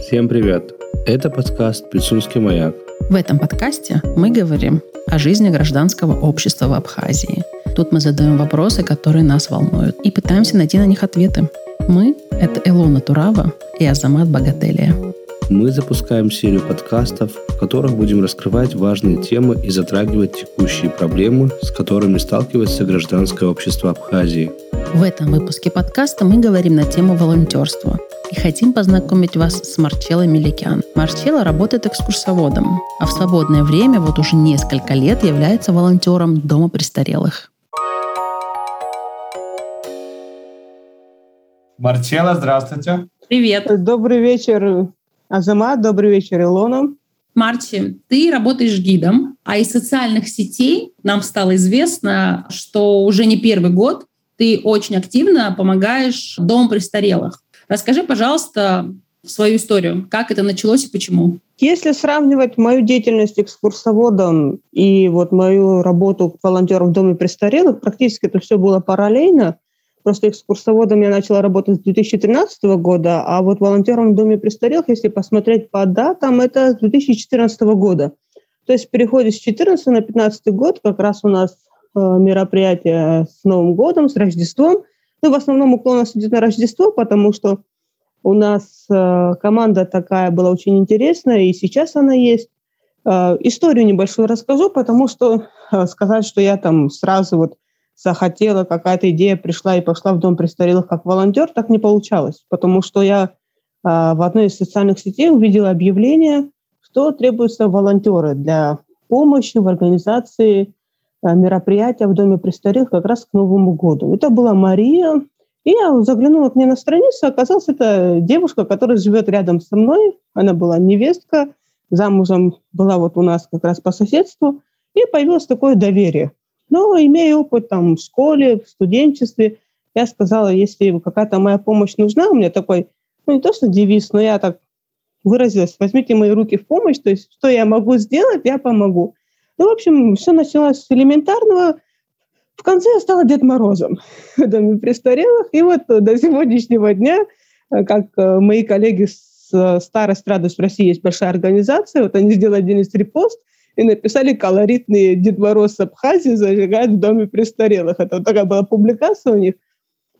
Всем привет! Это подкаст «Пицунский маяк». В этом подкасте мы говорим о жизни гражданского общества в Абхазии. Тут мы задаем вопросы, которые нас волнуют, и пытаемся найти на них ответы. Мы — это Илона Турава и Азамат Богателия. Мы запускаем серию подкастов, в которых будем раскрывать важные темы и затрагивать текущие проблемы, с которыми сталкивается гражданское общество Абхазии. В этом выпуске подкаста мы говорим на тему волонтерства хотим познакомить вас с Марчеллой Меликян. Марчелла работает экскурсоводом, а в свободное время вот уже несколько лет является волонтером Дома престарелых. Марчелла, здравствуйте. Привет. Добрый вечер, Азамат. Добрый вечер, Илона. Марти, ты работаешь гидом, а из социальных сетей нам стало известно, что уже не первый год ты очень активно помогаешь Дому престарелых. Расскажи, пожалуйста, свою историю. Как это началось и почему? Если сравнивать мою деятельность экскурсоводом и вот мою работу волонтером в Доме престарелых, практически это все было параллельно. Просто экскурсоводом я начала работать с 2013 года, а вот волонтером в Доме престарелых, если посмотреть по датам, это с 2014 года. То есть в переходе с 2014 на 2015 год как раз у нас э, мероприятие с Новым годом, с Рождеством. Ну, в основном уклон у нас идет на Рождество, потому что у нас э, команда такая была очень интересная, и сейчас она есть. Э, историю небольшую расскажу, потому что э, сказать, что я там сразу вот захотела, какая-то идея пришла и пошла в Дом престарелых как волонтер, так не получалось, потому что я э, в одной из социальных сетей увидела объявление, что требуются волонтеры для помощи в организации э, мероприятия в Доме престарелых как раз к Новому году. Это была Мария, и я заглянула к ней на страницу, оказалось, это девушка, которая живет рядом со мной, она была невестка, замужем была вот у нас как раз по соседству, и появилось такое доверие. Но имея опыт там в школе, в студенчестве, я сказала, если какая-то моя помощь нужна, у меня такой, ну не то что девиз, но я так выразилась, возьмите мои руки в помощь, то есть что я могу сделать, я помогу. Ну, в общем, все началось с элементарного. В конце я стала Дед Морозом в Доме престарелых. И вот до сегодняшнего дня, э, как э, мои коллеги с э, Старость Радость России есть большая организация, вот они сделали один из репост, и написали колоритный Дед Мороз с Абхазии зажигает в доме престарелых. Это вот такая была публикация у них.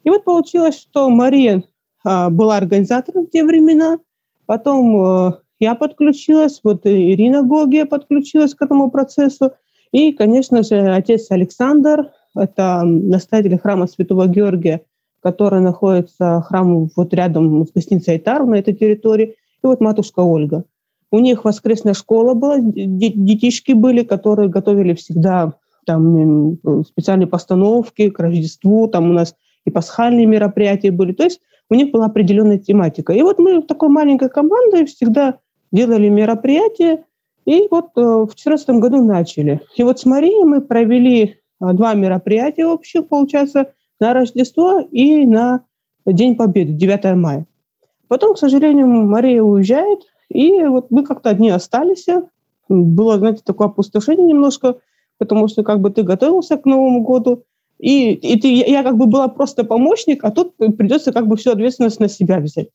И вот получилось, что Мария а, была организатором в те времена, потом я подключилась, вот Ирина Гогия подключилась к этому процессу, и, конечно же, отец Александр, это настоятель храма Святого Георгия, который находится храм вот рядом с гостиницей Айтар на этой территории, и вот матушка Ольга – у них воскресная школа была, детишки были, которые готовили всегда там специальные постановки к Рождеству, там у нас и пасхальные мероприятия были. То есть у них была определенная тематика. И вот мы такой маленькой командой всегда делали мероприятия, и вот э, в 2014 году начали. И вот с Марией мы провели э, два мероприятия общих, получается, на Рождество и на День Победы, 9 мая. Потом, к сожалению, Мария уезжает, и вот мы как-то одни остались. Было, знаете, такое опустошение немножко, потому что как бы ты готовился к Новому году, и, и ты, я как бы была просто помощник, а тут придется как бы всю ответственность на себя взять.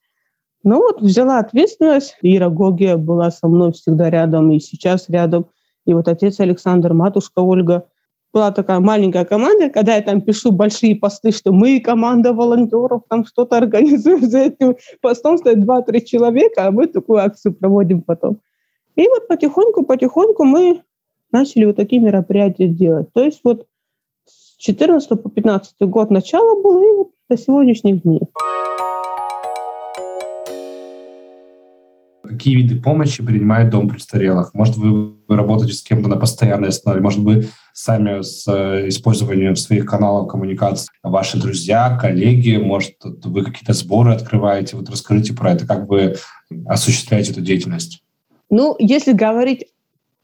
Ну вот, взяла ответственность. Ира Гогия была со мной всегда рядом, и сейчас рядом. И вот отец Александр, матушка Ольга была такая маленькая команда, когда я там пишу большие посты, что мы команда волонтеров, там что-то организуем, за этим постом стоит 2-3 человека, а мы такую акцию проводим потом. И вот потихоньку-потихоньку мы начали вот такие мероприятия делать. То есть вот с 14 по 15 год начало было и вот до сегодняшних дней. Какие виды помощи принимает Дом престарелых? Может, вы работаете с кем-то на постоянной основе? Может, вы сами с э, использованием своих каналов коммуникации, ваши друзья, коллеги, может, вы какие-то сборы открываете? Вот расскажите про это, как вы осуществляете эту деятельность? Ну, если говорить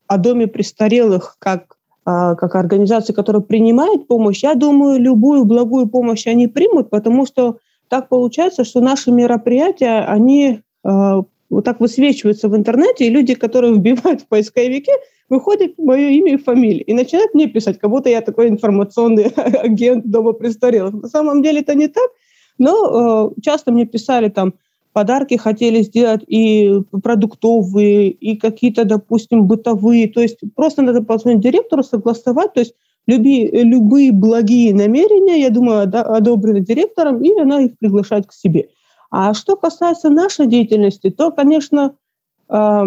о Доме престарелых как а, как организации, которая принимает помощь, я думаю, любую благую помощь они примут, потому что так получается, что наши мероприятия, они а, вот так высвечиваются в интернете, и люди, которые вбивают в поисковике, выходит мое имя и фамилия и начинает мне писать, как будто я такой информационный агент дома престарелых. На самом деле это не так, но э, часто мне писали там, подарки хотели сделать и продуктовые, и какие-то, допустим, бытовые. То есть просто надо позвонить директору, согласовать. То есть люби, любые благие намерения, я думаю, одобрены директором, и она их приглашает к себе. А что касается нашей деятельности, то, конечно, э,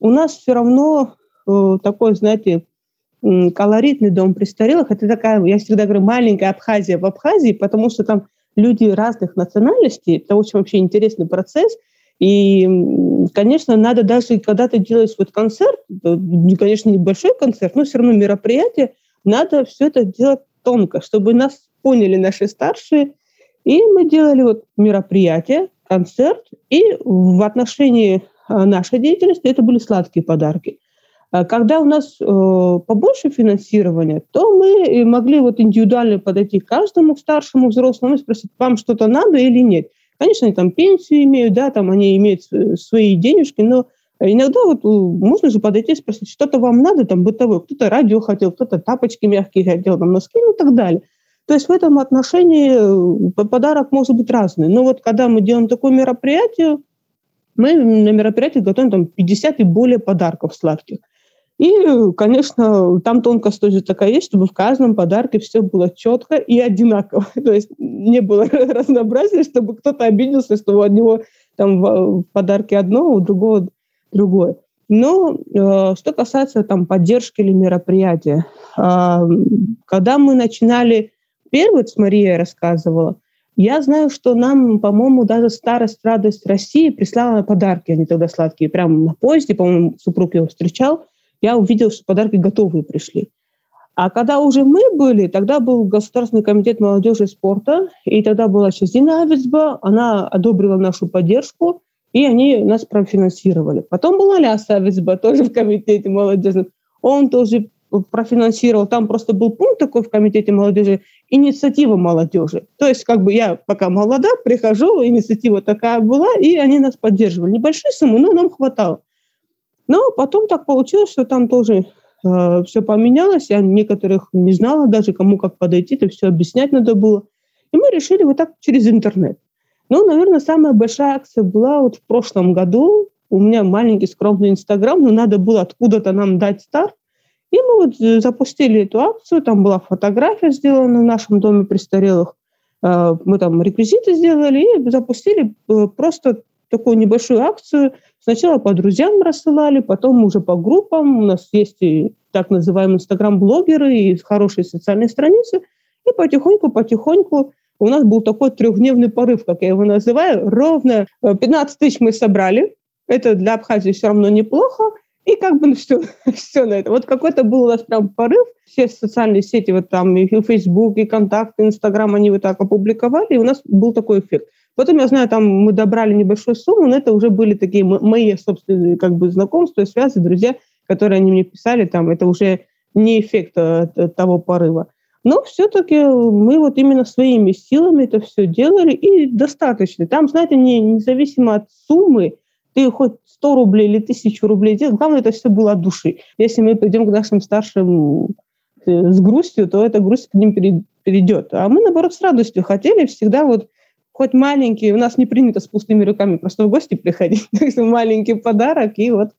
у нас все равно э, такой, знаете, колоритный дом престарелых. Это такая, я всегда говорю, маленькая Абхазия в Абхазии, потому что там люди разных национальностей. Это очень вообще интересный процесс. И, конечно, надо даже, когда ты делаешь вот концерт, конечно, небольшой концерт, но все равно мероприятие, надо все это делать тонко, чтобы нас поняли наши старшие. И мы делали вот мероприятие, концерт, и в отношении а, нашей деятельности это были сладкие подарки. А когда у нас э, побольше финансирования, то мы могли вот индивидуально подойти к каждому старшему взрослому и спросить, вам что-то надо или нет. Конечно, они там пенсию имеют, да, там они имеют свои денежки, но иногда вот э, можно же подойти и спросить, что-то вам надо, там, бытовое, кто-то радио хотел, кто-то тапочки мягкие хотел, там, носки, ну и так далее. То есть в этом отношении э, подарок может быть разный. Но вот когда мы делаем такое мероприятие, мы на мероприятии готовим там 50 и более подарков сладких. И, конечно, там тонкость тоже такая есть, чтобы в каждом подарке все было четко и одинаково. То есть не было разнообразия, чтобы кто-то обиделся, что у него там в подарке одно, у другого другое. Но э, что касается там поддержки или мероприятия, э, когда мы начинали первый, с Марией рассказывала, я знаю, что нам, по-моему, даже старость, радость России прислала подарки, они тогда сладкие, прямо на поезде, по-моему, супруг его встречал, я увидела, что подарки готовые пришли. А когда уже мы были, тогда был Государственный комитет молодежи и спорта, и тогда была сейчас Зина Авицба, она одобрила нашу поддержку, и они нас профинансировали. Потом была Ляса Авицба, тоже в комитете молодежи. Он тоже профинансировал. Там просто был пункт такой в комитете молодежи, инициатива молодежи. То есть как бы я пока молода, прихожу, инициатива такая была, и они нас поддерживали. Небольшие суммы, но нам хватало. Но потом так получилось, что там тоже э, все поменялось. Я некоторых не знала даже, кому как подойти, это все объяснять надо было. И мы решили вот так через интернет. Ну, наверное, самая большая акция была вот в прошлом году. У меня маленький скромный Инстаграм, но надо было откуда-то нам дать старт. И мы вот э, запустили эту акцию, там была фотография сделана в нашем доме престарелых. Э, мы там реквизиты сделали и запустили э, просто такую небольшую акцию. Сначала по друзьям рассылали, потом уже по группам. У нас есть и так называемые инстаграм-блогеры, и хорошие социальные страницы. И потихоньку-потихоньку у нас был такой трехдневный порыв, как я его называю. Ровно 15 тысяч мы собрали. Это для Абхазии все равно неплохо. И как бы все, все на это. Вот какой-то был у нас прям порыв. Все социальные сети, вот там и Facebook, и Контакт, и Инстаграм, они вот так опубликовали, и у нас был такой эффект. Потом, я знаю, там мы добрали небольшую сумму, но это уже были такие мои собственные как бы знакомства, связи, друзья, которые они мне писали, там это уже не эффект э, того порыва. Но все-таки мы вот именно своими силами это все делали, и достаточно. Там, знаете, не, независимо от суммы, ты хоть 100 рублей или 1000 рублей делал, главное, это все было от души. Если мы придем к нашим старшим э, с грустью, то эта грусть к ним перейдет. А мы, наоборот, с радостью хотели всегда вот хоть маленький, у нас не принято с пустыми руками просто в гости приходить, маленький подарок, и вот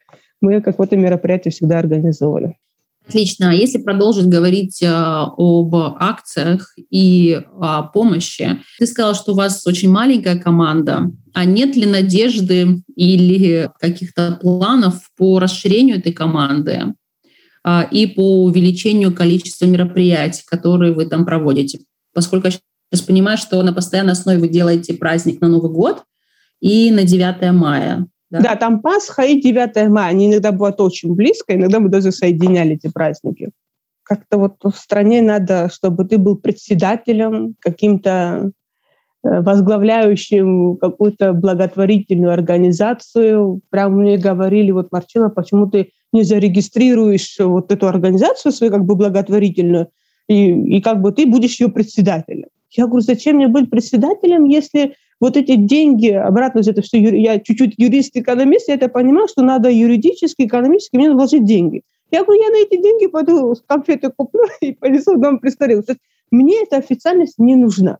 мы какое-то мероприятие всегда организовывали. Отлично. А если продолжить говорить э, об акциях и о помощи, ты сказала, что у вас очень маленькая команда. А нет ли надежды или каких-то планов по расширению этой команды а, и по увеличению количества мероприятий, которые вы там проводите? Поскольку я сейчас понимаю, что на постоянной основе вы делаете праздник на Новый год и на 9 мая. Да? да, там Пасха и 9 мая. Они иногда бывают очень близко, иногда мы даже соединяли эти праздники. Как-то вот в стране надо, чтобы ты был председателем, каким-то э, возглавляющим какую-то благотворительную организацию. Прямо мне говорили, вот, Марчина, почему ты не зарегистрируешь вот эту организацию свою как бы благотворительную, и, и как бы ты будешь ее председателем. Я говорю, зачем мне быть председателем, если вот эти деньги, обратно это все, я чуть-чуть юрист-экономист, я это понимаю, что надо юридически, экономически мне вложить деньги. Я говорю, я на эти деньги пойду конфеты куплю и понесу дом престарелых. Мне эта официальность не нужна.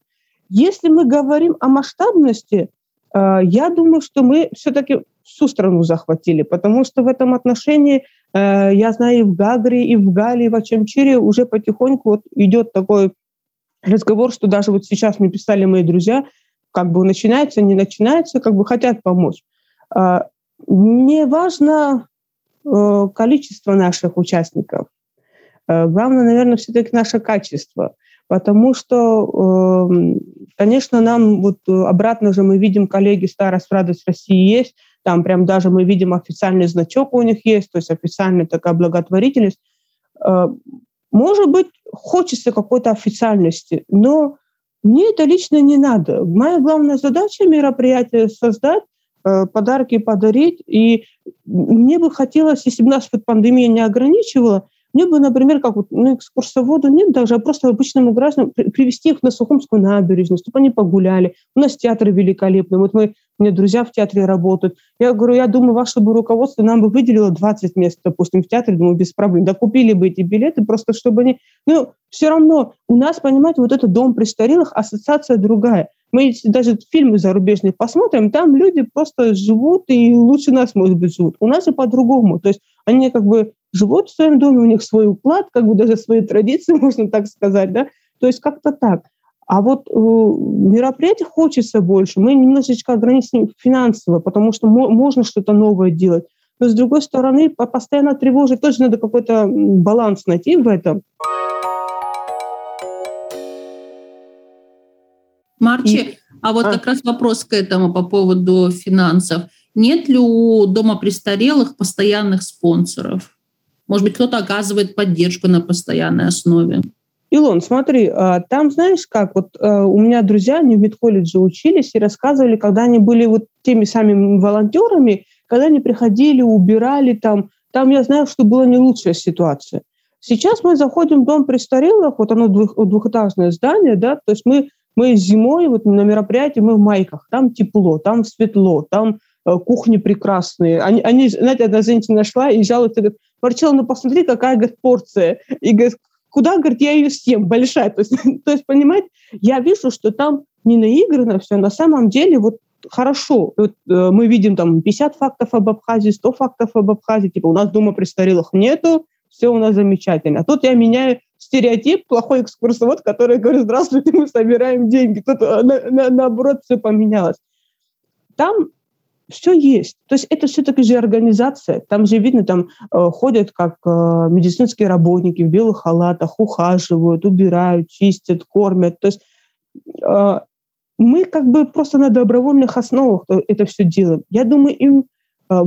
Если мы говорим о масштабности, э, я думаю, что мы все-таки всю страну захватили, потому что в этом отношении э, я знаю и в Гагре, и в Гале, и в Ачамчире уже потихоньку вот идет такой разговор, что даже вот сейчас мне писали мои друзья, как бы начинается, не начинается, как бы хотят помочь. А, не важно э, количество наших участников. Э, главное, наверное, все-таки наше качество. Потому что, эм, конечно, нам вот обратно же мы видим, коллеги «Старость, радость России» есть, там прям даже мы видим официальный значок у них есть, то есть официальная такая благотворительность. Э, может быть, хочется какой-то официальности, но мне это лично не надо. Моя главная задача мероприятия создать, э, подарки подарить. И мне бы хотелось, если бы нас вот пандемия не ограничивала, мне бы, например, как вот ну, экскурсоводу нет даже, а просто обычному гражданам привести их на Сухумскую набережную, чтобы они погуляли. У нас театры великолепные. Вот мы, у меня друзья в театре работают. Я говорю, я думаю, ваше бы руководство нам бы выделило 20 мест, допустим, в театре, думаю, без проблем. Да купили бы эти билеты, просто чтобы они... Ну, все равно у нас, понимаете, вот этот дом престарелых, ассоциация другая. Мы даже фильмы зарубежные посмотрим, там люди просто живут и лучше нас, может быть, живут. У нас и по-другому. То есть они как бы живут в своем доме, у них свой уклад, как бы даже свои традиции, можно так сказать, да, то есть как-то так. А вот э, мероприятий хочется больше. Мы немножечко ограничены финансово, потому что мо- можно что-то новое делать. Но с другой стороны, постоянно тревожить тоже надо какой-то баланс найти в этом. Марчи, И... а вот а. как раз вопрос к этому по поводу финансов. Нет ли у дома престарелых постоянных спонсоров? Может быть, кто-то оказывает поддержку на постоянной основе. Илон, смотри, а, там, знаешь как, вот а, у меня друзья, они в медколледже учились и рассказывали, когда они были вот теми самыми волонтерами, когда они приходили, убирали там, там я знаю, что была не лучшая ситуация. Сейчас мы заходим в дом престарелых, вот оно двух, двухэтажное здание, да, то есть мы, мы зимой вот на мероприятии, мы в майках, там тепло, там светло, там э, кухни прекрасные. Они, они, знаете, одна женщина нашла и жалуется, говорит, Марчелла, ну посмотри, какая, говорит, порция. И говорит, куда, говорит, я ее съем, большая. То есть, то есть, понимаете, я вижу, что там не наиграно все, на самом деле вот хорошо. Вот, э, мы видим там 50 фактов об Абхазии, 100 фактов об Абхазии, типа у нас дома престарелых нету, все у нас замечательно. А тут я меняю стереотип, плохой экскурсовод, который говорит, здравствуйте, мы собираем деньги. Тут э, на, на, наоборот все поменялось. Там все есть. То есть это все-таки же организация. Там же видно, там э, ходят как э, медицинские работники в белых халатах, ухаживают, убирают, чистят, кормят. То есть э, мы как бы просто на добровольных основах это все делаем. Я думаю, им э,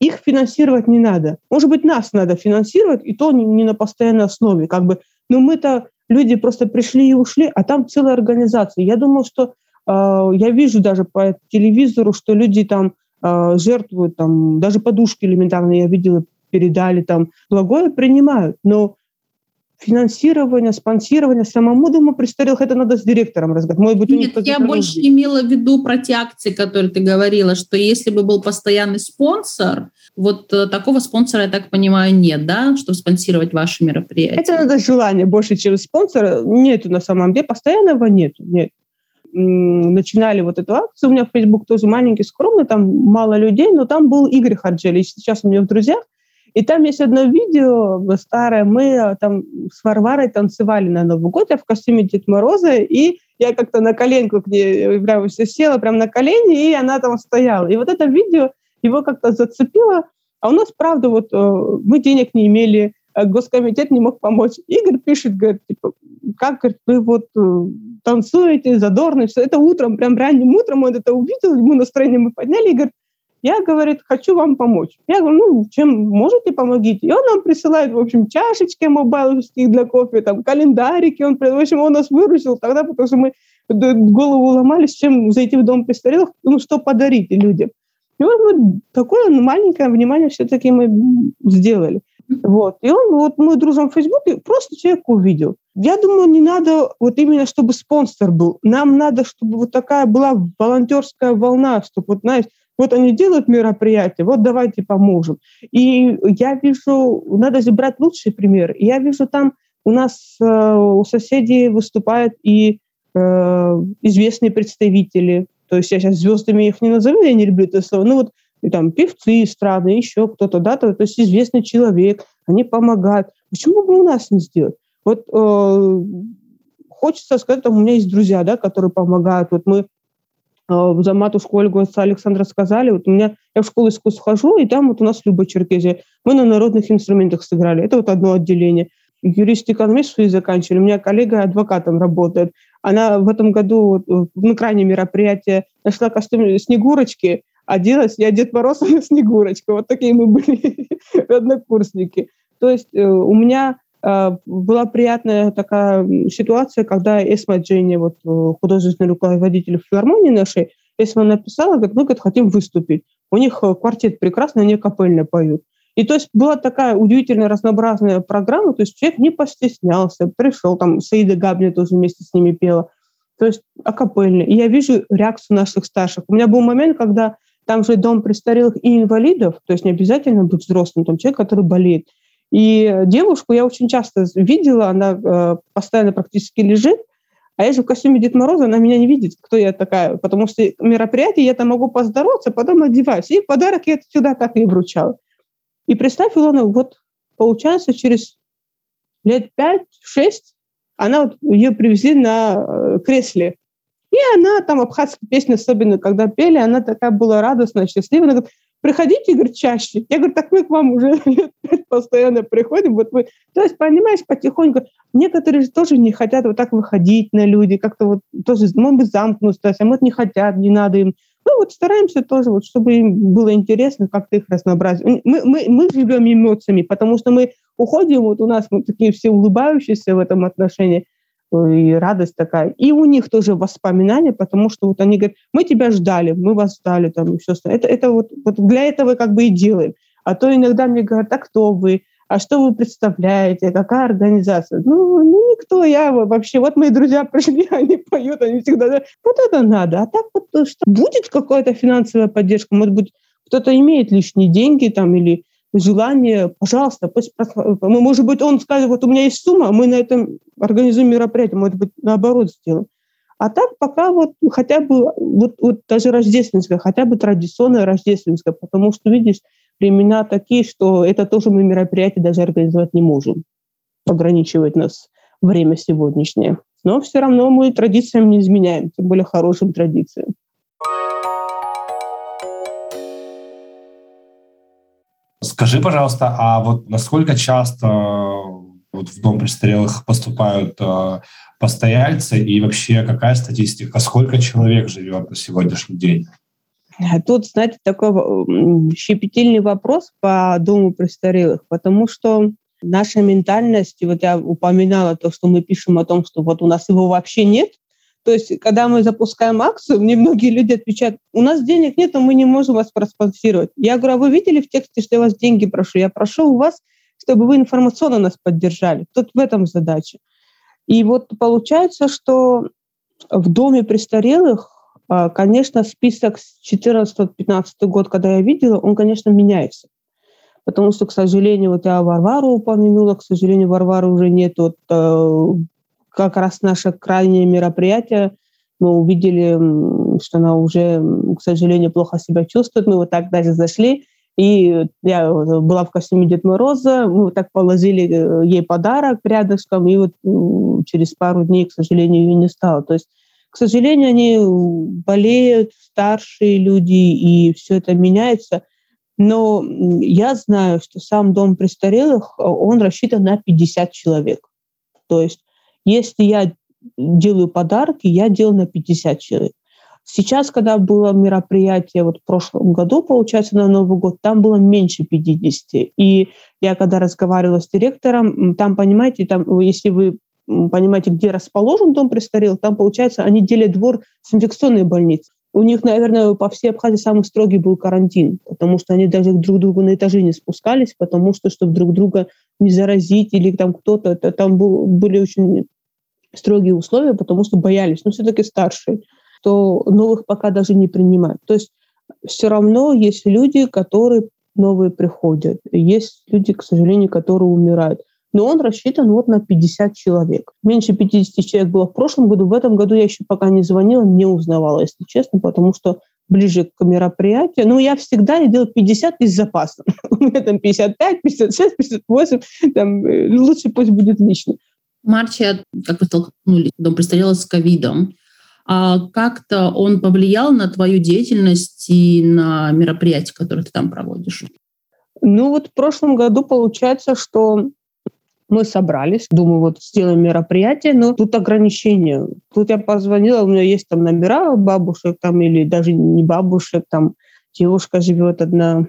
их финансировать не надо. Может быть, нас надо финансировать, и то не, на постоянной основе. Как бы, но мы-то люди просто пришли и ушли, а там целая организация. Я думаю, что я вижу даже по телевизору, что люди там а, жертвуют, там, даже подушки элементарно я видела, передали там, благое принимают, но финансирование, спонсирование самому дому престарелых, это надо с директором разговаривать. Может быть, Нет, я больше деньги. имела в виду про те акции, которые ты говорила, что если бы был постоянный спонсор, вот э, такого спонсора, я так понимаю, нет, да, чтобы спонсировать ваши мероприятия? Это надо желание больше, чем спонсора. Нету на самом деле, постоянного нету, нет начинали вот эту акцию, у меня в Facebook тоже маленький, скромный, там мало людей, но там был Игорь Харджелич, сейчас у меня в друзьях, и там есть одно видео старое, мы там с Варварой танцевали на Новый год, я в костюме Дед Мороза, и я как-то на коленку к ней прям села, прям на колени, и она там стояла. И вот это видео его как-то зацепило, а у нас, правда, вот э, мы денег не имели, Э, госкомитет не мог помочь. Игорь пишет, говорит, типа, как говорит, вы вот э, танцуете, задорно, все это утром, прям ранним утром он это увидел, ему настроение мы подняли, и говорит, я, говорит, хочу вам помочь. Я говорю, ну, чем можете, помогите. И он нам присылает, в общем, чашечки мобайловские для кофе, там, календарики. Он, в общем, он нас выручил тогда, потому что мы голову ломались, чем зайти в дом престарелых, ну, что подарить людям. И вот мы такое маленькое внимание все-таки мы сделали. Вот. И он, вот мы дружим в Фейсбуке, просто человек увидел. Я думаю, не надо вот именно, чтобы спонсор был. Нам надо, чтобы вот такая была волонтерская волна, чтобы вот, знаешь, вот они делают мероприятие, вот давайте поможем. И я вижу, надо же брать лучший пример. Я вижу там у нас э, у соседей выступают и э, известные представители То есть я сейчас звездами их не назову, я не люблю это слово. Ну вот и там певцы страны, еще кто-то, да, то, то есть известный человек, они помогают. Почему бы у нас не сделать? Вот э, хочется сказать, там, у меня есть друзья, да, которые помогают. Вот мы э, за матушку Ольгу отца Александра сказали, вот у меня, я в школу искусств хожу, и там вот у нас Люба Черкезия. Мы на народных инструментах сыграли. Это вот одно отделение. Юрист-экономист свои заканчивали. У меня коллега адвокатом работает. Она в этом году вот, на крайнее мероприятие нашла костюм Снегурочки, оделась, я Дед Мороз, а Снегурочка. Вот такие мы были однокурсники. То есть э, у меня э, была приятная такая ситуация, когда Эсма Дженни, вот э, художественный руководитель филармонии нашей, Эсма написала, говорит, мы говорит, хотим выступить. У них квартет прекрасный, они капельно поют. И то есть была такая удивительная разнообразная программа, то есть человек не постеснялся, пришел, там Саида Габни тоже вместе с ними пела, то есть акапельно. И я вижу реакцию наших старших. У меня был момент, когда там же дом престарелых и инвалидов, то есть не обязательно быть взрослым, там человек, который болеет. И девушку я очень часто видела, она э, постоянно практически лежит, а я же в костюме Дед Мороза, она меня не видит, кто я такая, потому что мероприятие я там могу поздороваться, потом одеваюсь. И подарок я сюда так и вручала. И представь, Илона, вот получается через лет 5-6 она вот, ее привезли на э, кресле. И она там абхазские песни, особенно когда пели, она такая была радостная, счастливая. Она говорит, приходите, говорит, чаще. Я говорю, так мы к вам уже постоянно приходим. Вот вы... То есть, понимаешь, потихоньку. Некоторые же тоже не хотят вот так выходить на люди, как-то вот тоже, может быть, замкнуться, а вот не хотят, не надо им. Ну вот стараемся тоже, вот, чтобы им было интересно, как-то их разнообразить. Мы, мы, мы живем эмоциями, потому что мы уходим, вот у нас мы такие все улыбающиеся в этом отношении, и радость такая. И у них тоже воспоминания, потому что вот они говорят, мы тебя ждали, мы вас ждали, там, и все остальное. Это, это вот, вот для этого как бы и делаем. А то иногда мне говорят, а кто вы? А что вы представляете? Какая организация? Ну, ну никто, я вообще. Вот мои друзья пришли, они поют, они всегда вот это надо. А так вот что будет какая-то финансовая поддержка? Может быть, кто-то имеет лишние деньги там или желание, пожалуйста, пусть, может быть, он скажет, вот у меня есть сумма, мы на этом организуем мероприятие, может быть, наоборот сделаем. А так пока вот хотя бы, вот, вот даже рождественское, хотя бы традиционное рождественское, потому что, видишь, времена такие, что это тоже мы мероприятие даже организовать не можем. Ограничивает нас время сегодняшнее. Но все равно мы традициям не изменяем, тем более хорошим традициям. Скажи, пожалуйста, а вот насколько часто вот в дом престарелых поступают э, постояльцы и вообще какая статистика, сколько человек живет на сегодняшний день? Тут, знаете, такой щепетильный вопрос по дому престарелых, потому что наша ментальность, вот я упоминала то, что мы пишем о том, что вот у нас его вообще нет, то есть, когда мы запускаем акцию, мне многие люди отвечают, у нас денег нет, мы не можем вас проспонсировать. Я говорю, а вы видели в тексте, что я вас деньги прошу? Я прошу у вас, чтобы вы информационно нас поддержали. Тут в этом задача. И вот получается, что в доме престарелых, а, конечно, список с 14-15 год, когда я видела, он, конечно, меняется. Потому что, к сожалению, вот я Варвару упомянула, к сожалению, Варвары уже нет. Вот э, как раз наше крайнее мероприятие мы увидели, что она уже, к сожалению, плохо себя чувствует. Мы вот так даже зашли, и я была в костюме Дед Мороза, мы вот так положили э, ей подарок рядышком, и вот через пару дней, к сожалению, ее не стало. То есть, к сожалению, они болеют, старшие люди, и все это меняется. Но я знаю, что сам дом престарелых, он рассчитан на 50 человек. То есть если я делаю подарки, я делаю на 50 человек. Сейчас, когда было мероприятие, вот в прошлом году, получается, на Новый год, там было меньше 50. И я когда разговаривала с директором, там, понимаете, там, если вы понимаете, где расположен дом престарелых, там, получается, они делят двор с инфекционной больницей. У них, наверное, по всей Абхазии самый строгий был карантин, потому что они даже друг к другу на этажи не спускались, потому что, чтобы друг друга не заразить или там кто-то, там был, были очень строгие условия, потому что боялись, но все-таки старшие, то новых пока даже не принимают. То есть все равно есть люди, которые новые приходят. Есть люди, к сожалению, которые умирают. но он рассчитан вот на 50 человек. Меньше 50 человек было в прошлом году. В этом году я еще пока не звонила, не узнавала, если честно, потому что ближе к мероприятию. Ну, я всегда делал 50 из запаса. У меня там 55, 56, 58. Там, э, лучше пусть будет лично. Марче, как вы столкнулись, дом престарелых с ковидом. А как-то он повлиял на твою деятельность и на мероприятия, которые ты там проводишь? Ну вот в прошлом году получается, что мы собрались, думаю, вот сделаем мероприятие, но тут ограничения. Тут я позвонила, у меня есть там номера бабушек там или даже не бабушек, там девушка живет одна.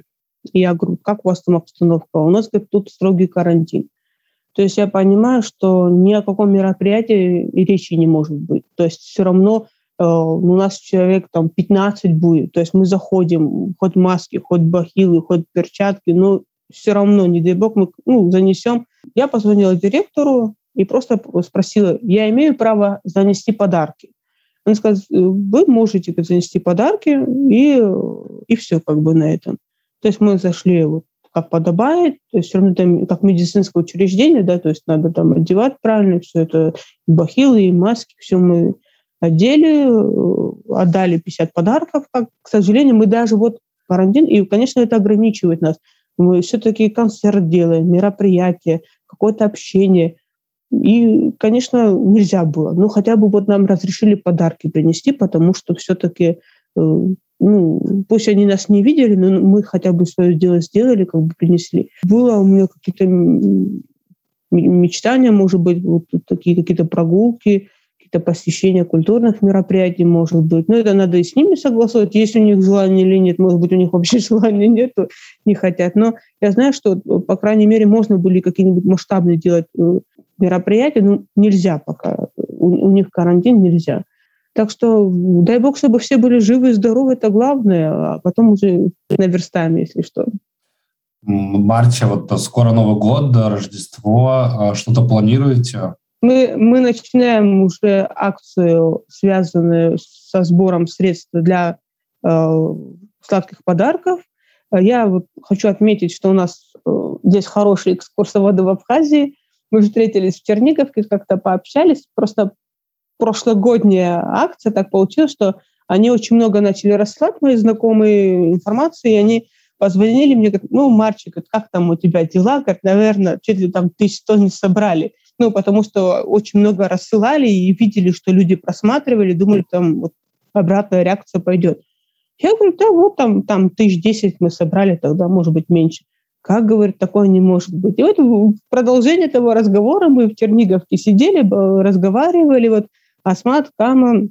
Я говорю, как у вас там обстановка? У нас, говорит, тут строгий карантин. То есть я понимаю, что ни о каком мероприятии и речи не может быть. То есть все равно э, у нас человек там 15 будет. То есть мы заходим, хоть маски, хоть бахилы, хоть перчатки, но все равно, не дай бог, мы ну, занесем. Я позвонила директору и просто спросила, я имею право занести подарки? Он сказал, вы можете занести подарки, и, и все как бы на этом. То есть мы зашли вот как подобает, то есть равно там как медицинское учреждение, да, то есть надо там одевать правильно, все это, и бахилы, и маски, все мы одели, отдали 50 подарков, как, к сожалению, мы даже вот карантин, и, конечно, это ограничивает нас. Мы все-таки концерт делаем, мероприятие, какое-то общение. И, конечно, нельзя было. Ну, хотя бы вот нам разрешили подарки принести, потому что все-таки, э, ну, пусть они нас не видели, но мы хотя бы свое дело сделали, как бы принесли. Было у меня какие-то мечтания, может быть, вот такие какие-то прогулки, какие-то посещения культурных мероприятий, может быть. Но это надо и с ними согласовать, есть у них желание или нет. Может быть, у них вообще желания нет, не хотят. Но я знаю, что, по крайней мере, можно были какие-нибудь масштабные делать э, мероприятия, но нельзя пока. У, у них карантин нельзя. Так что дай бог, чтобы все были живы и здоровы, это главное, а потом уже наверстаем, если что. Марте, вот скоро Новый год, Рождество, а что-то планируете? Мы, мы начинаем уже акцию, связанную со сбором средств для э, сладких подарков. Я вот хочу отметить, что у нас э, здесь хорошие экскурсоводы в Абхазии. Мы встретились в Черниговке, как-то пообщались. Просто прошлогодняя акция так получилось, что они очень много начали рассылать, мои знакомые, информации, и они позвонили мне, говорят, ну, Марчик, как там у тебя дела? Говорят, наверное, чуть ли там тысяч сто не собрали ну, потому что очень много рассылали и видели, что люди просматривали, думали, там вот обратная реакция пойдет. Я говорю, да, вот там, там тысяч десять мы собрали, тогда может быть меньше. Как, говорит, такое не может быть. И вот в продолжение этого разговора мы в Черниговке сидели, разговаривали, вот Асмат, Кама,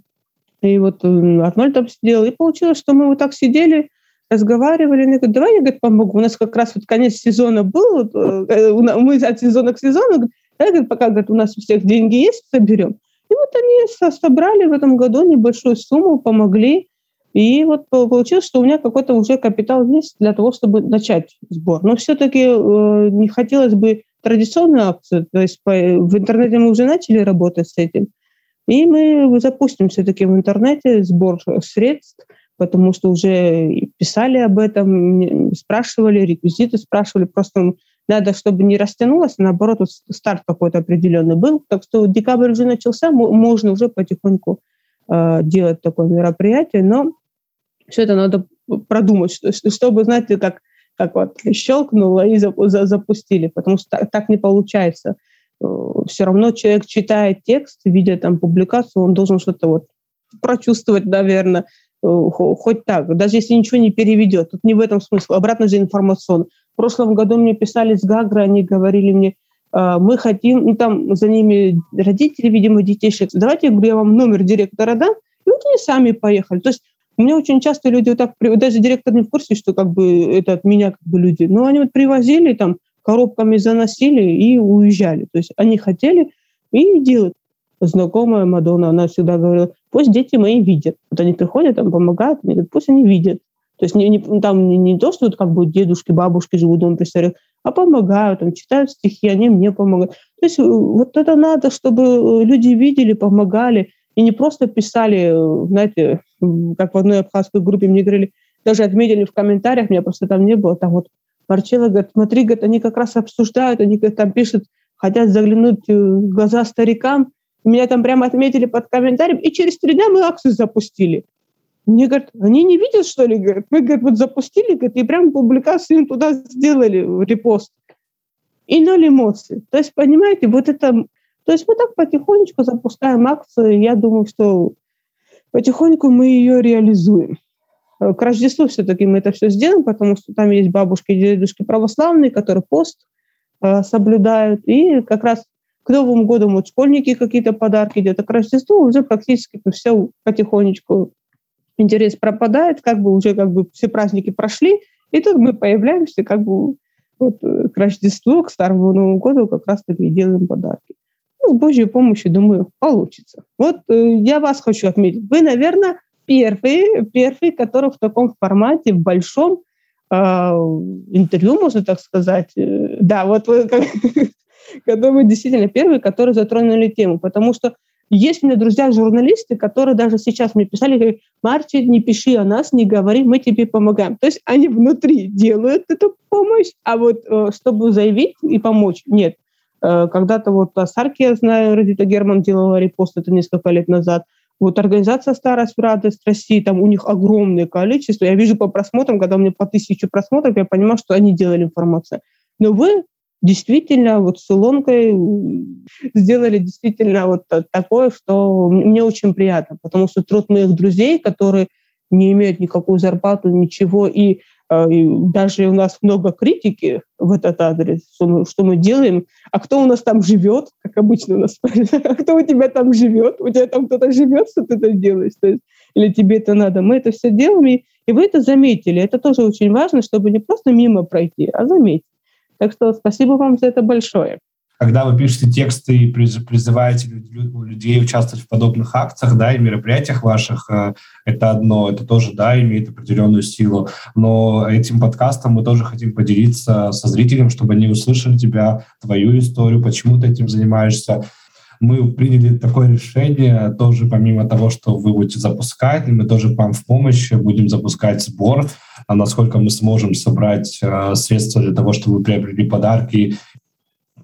и вот э, Арнольд там сидел, и получилось, что мы вот так сидели, разговаривали, они говорят, давай я говорит, помогу. У нас как раз вот конец сезона был, вот, э, мы от сезона к сезону, да, говорит, пока говорит, у нас у всех деньги есть, соберем. И вот они собрали в этом году небольшую сумму, помогли. И вот получилось, что у меня какой-то уже капитал есть для того, чтобы начать сбор. Но все-таки э, не хотелось бы традиционную акцию, то есть по, в интернете мы уже начали работать с этим. И мы запустим все-таки в интернете сбор средств, потому что уже писали об этом, спрашивали, реквизиты спрашивали. Просто надо, чтобы не растянулось, а наоборот, вот старт какой-то определенный был. Так что декабрь уже начался, можно уже потихоньку э, делать такое мероприятие, но все это надо продумать, что, чтобы, знаете, как, как вот щелкнуло и запустили, потому что так не получается. Э, все равно человек читает текст, видя там публикацию, он должен что-то вот прочувствовать, наверное, э, хоть так, даже если ничего не переведет. Тут не в этом смысл. Обратно же информационно. В прошлом году мне писали с Гагры, они говорили мне, «А, мы хотим, ну там за ними родители, видимо, детей. Давайте, я говорю, я вам номер директора дам. И вот они сами поехали. То есть у меня очень часто люди вот так, даже директор не в курсе, что как бы это от меня как бы люди, но они вот привозили там, коробками заносили и уезжали. То есть они хотели и делают. Знакомая Мадонна, она всегда говорила, пусть дети мои видят. Вот они приходят, там помогают, они говорят, пусть они видят. То есть не, не, там не, не то, что вот как бы дедушки, бабушки живут дома престарелых, а помогают, там, читают стихи, они мне помогают. То есть э, вот это надо, чтобы э, люди видели, помогали, и не просто писали, э, знаете, как в одной абхазской группе мне говорили, даже отметили в комментариях, меня просто там не было, там вот Марчелло говорит, смотри, говорит, они как раз обсуждают, они говорит, там пишут хотят заглянуть в глаза старикам. Меня там прямо отметили под комментарием, и через три дня мы акцию запустили. Мне говорят, они не видят, что ли? Говорят, мы, говорят, вот запустили, говорят, и прям публикацию туда сделали, репост. И ноль эмоций. То есть, понимаете, вот это... То есть мы так потихонечку запускаем акцию. Я думаю, что потихоньку мы ее реализуем. К Рождеству все-таки мы это все сделаем, потому что там есть бабушки и дедушки православные, которые пост э, соблюдают. И как раз к Новому году вот школьники какие-то подарки делают, а к Рождеству уже практически все потихонечку интерес пропадает, как бы уже как бы все праздники прошли, и тут мы появляемся как бы вот э, к Рождеству, к Старому Новому году как раз-таки делаем подарки. Ну, с Божьей помощью, думаю, получится. Вот э, я вас хочу отметить. Вы, наверное, первый, первый, который в таком формате, в большом э, интервью, можно так сказать. Э, да, вот вы, как, когда вы действительно первый, который затронули тему, потому что есть у меня друзья-журналисты, которые даже сейчас мне писали, говорят, Марти, не пиши о нас, не говори, мы тебе помогаем. То есть они внутри делают эту помощь, а вот э, чтобы заявить и помочь, нет. Э, когда-то вот Сарки, я знаю, Радита Герман делала репост, это несколько лет назад. Вот организация «Старость в радость России», там у них огромное количество. Я вижу по просмотрам, когда у меня по тысяче просмотров, я понимаю, что они делали информацию. Но вы действительно вот с Илонкой сделали действительно вот такое, что мне очень приятно, потому что труд моих друзей, которые не имеют никакую зарплату, ничего, и, и даже у нас много критики в этот адрес, что мы, что мы делаем, а кто у нас там живет, как обычно у нас, а кто у тебя там живет, у тебя там кто-то живет, что ты это делаешь, то есть, или тебе это надо. Мы это все делаем, и, и вы это заметили. Это тоже очень важно, чтобы не просто мимо пройти, а заметить. Так что спасибо вам за это большое. Когда вы пишете тексты и призываете людей участвовать в подобных акциях, да, и мероприятиях ваших, э, это одно, это тоже, да, имеет определенную силу. Но этим подкастом мы тоже хотим поделиться со зрителем, чтобы они услышали тебя, твою историю, почему ты этим занимаешься, мы приняли такое решение тоже, помимо того, что вы будете запускать, мы тоже вам в помощь будем запускать сбор, а насколько мы сможем собрать э, средства для того, чтобы вы приобрели подарки.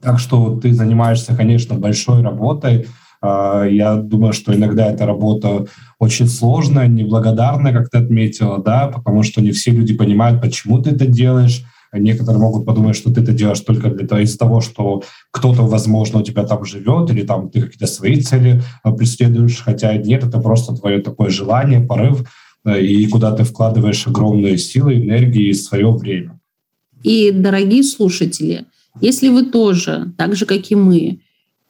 Так что ты занимаешься, конечно, большой работой. Э, я думаю, что иногда эта работа очень сложная, неблагодарная, как ты отметила, да, потому что не все люди понимают, почему ты это делаешь, Некоторые могут подумать, что ты это делаешь только для того, из-за того, что кто-то, возможно, у тебя там живет, или там ты какие-то свои цели э, преследуешь, хотя нет, это просто твое такое желание, порыв, э, и куда ты вкладываешь огромные силы, энергии и свое время. И, дорогие слушатели, если вы тоже, так же, как и мы,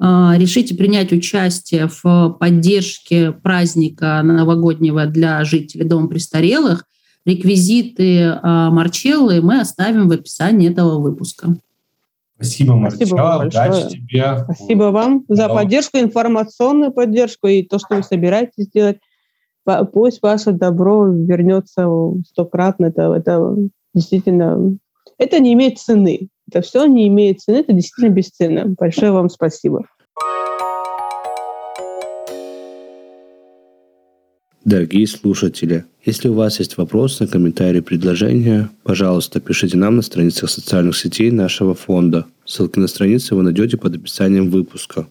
э, решите принять участие в поддержке праздника новогоднего для жителей Дома престарелых, Реквизиты а, Марчеллы мы оставим в описании этого выпуска. Спасибо, Марчелла. Удачи тебе. Спасибо вам за поддержку, информационную поддержку и то, что вы собираетесь делать. Пусть ваше добро вернется стократно. Это, это действительно... Это не имеет цены. Это все не имеет цены, это действительно бесценно. Большое вам спасибо. Дорогие слушатели, если у вас есть вопросы, комментарии, предложения, пожалуйста, пишите нам на страницах социальных сетей нашего фонда. Ссылки на страницы вы найдете под описанием выпуска.